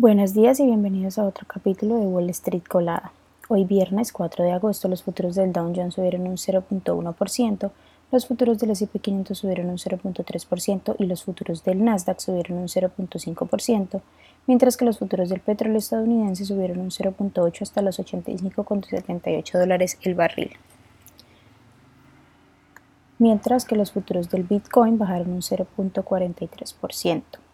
Buenos días y bienvenidos a otro capítulo de Wall Street Colada. Hoy viernes 4 de agosto los futuros del Dow Jones subieron un 0.1%, los futuros del S&P 500 subieron un 0.3% y los futuros del Nasdaq subieron un 0.5%, mientras que los futuros del petróleo estadounidense subieron un 0.8 hasta los 85.78 dólares el barril. Mientras que los futuros del Bitcoin bajaron un 0.43%.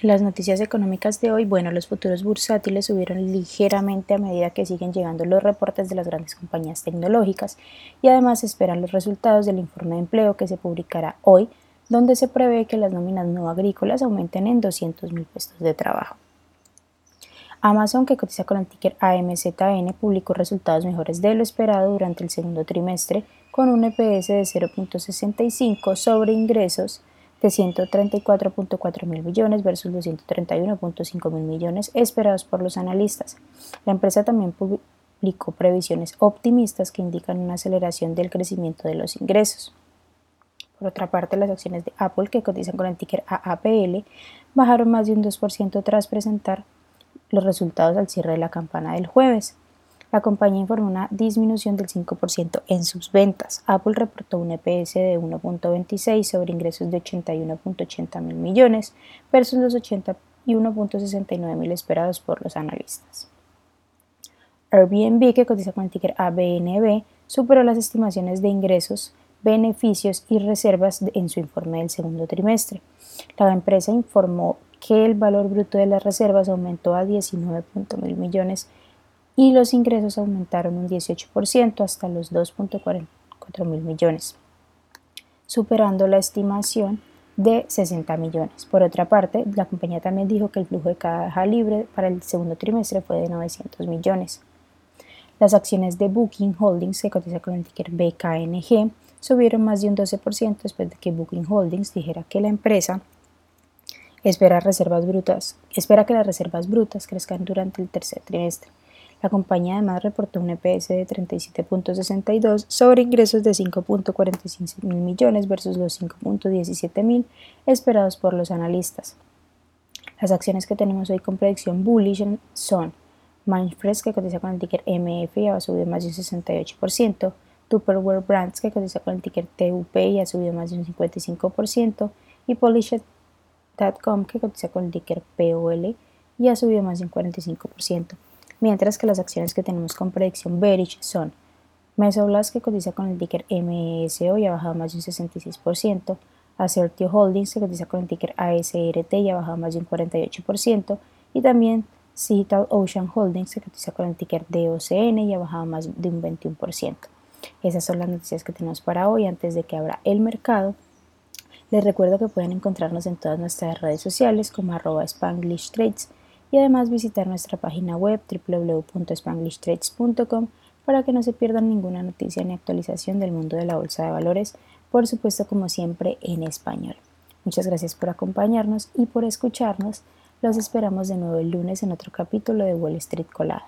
En las noticias económicas de hoy, bueno, los futuros bursátiles subieron ligeramente a medida que siguen llegando los reportes de las grandes compañías tecnológicas y además esperan los resultados del informe de empleo que se publicará hoy, donde se prevé que las nóminas no agrícolas aumenten en 200 mil puestos de trabajo. Amazon, que cotiza con el ticker AMZN, publicó resultados mejores de lo esperado durante el segundo trimestre, con un EPS de 0.65 sobre ingresos de 134.4 mil millones versus los 131.5 mil millones esperados por los analistas. La empresa también publicó previsiones optimistas que indican una aceleración del crecimiento de los ingresos. Por otra parte, las acciones de Apple, que cotizan con el ticker AAPL, bajaron más de un 2% tras presentar los resultados al cierre de la campana del jueves. La compañía informó una disminución del 5% en sus ventas. Apple reportó un EPS de 1.26 sobre ingresos de 81.80 mil millones versus los 81.69 mil esperados por los analistas. Airbnb, que cotiza con el ticker ABNB, superó las estimaciones de ingresos, beneficios y reservas en su informe del segundo trimestre. La empresa informó que el valor bruto de las reservas aumentó a 19.000 millones y los ingresos aumentaron un 18% hasta los 2.44 mil millones, superando la estimación de 60 millones. Por otra parte, la compañía también dijo que el flujo de caja libre para el segundo trimestre fue de 900 millones. Las acciones de Booking Holdings, que cotiza con el ticker BKNG, subieron más de un 12% después de que Booking Holdings dijera que la empresa espera reservas brutas, espera que las reservas brutas crezcan durante el tercer trimestre. La compañía además reportó un EPS de 37.62 sobre ingresos de 5.45 mil millones versus los 5.17 mil esperados por los analistas. Las acciones que tenemos hoy con predicción bullish son Mindfresh que cotiza con el ticker MF y ha subido más de un 68%, Tupperware Brands que cotiza con el ticker TUP y ha subido más de un 55%, y Polished.com que cotiza con el ticker POL y ha subido más de un 45% mientras que las acciones que tenemos con predicción bearish son Mesoblast que cotiza con el ticker MESO y ha bajado más de un 66%, Assertio Holdings que cotiza con el ticker ASRT y ha bajado más de un 48%, y también Digital Ocean Holdings que cotiza con el ticker DOCN y ha bajado más de un 21%. Esas son las noticias que tenemos para hoy antes de que abra el mercado. Les recuerdo que pueden encontrarnos en todas nuestras redes sociales como arroba Spanglish Trades y además visitar nuestra página web www.spanglishtrades.com para que no se pierdan ninguna noticia ni actualización del mundo de la bolsa de valores, por supuesto como siempre en español. Muchas gracias por acompañarnos y por escucharnos. Los esperamos de nuevo el lunes en otro capítulo de Wall Street Colada.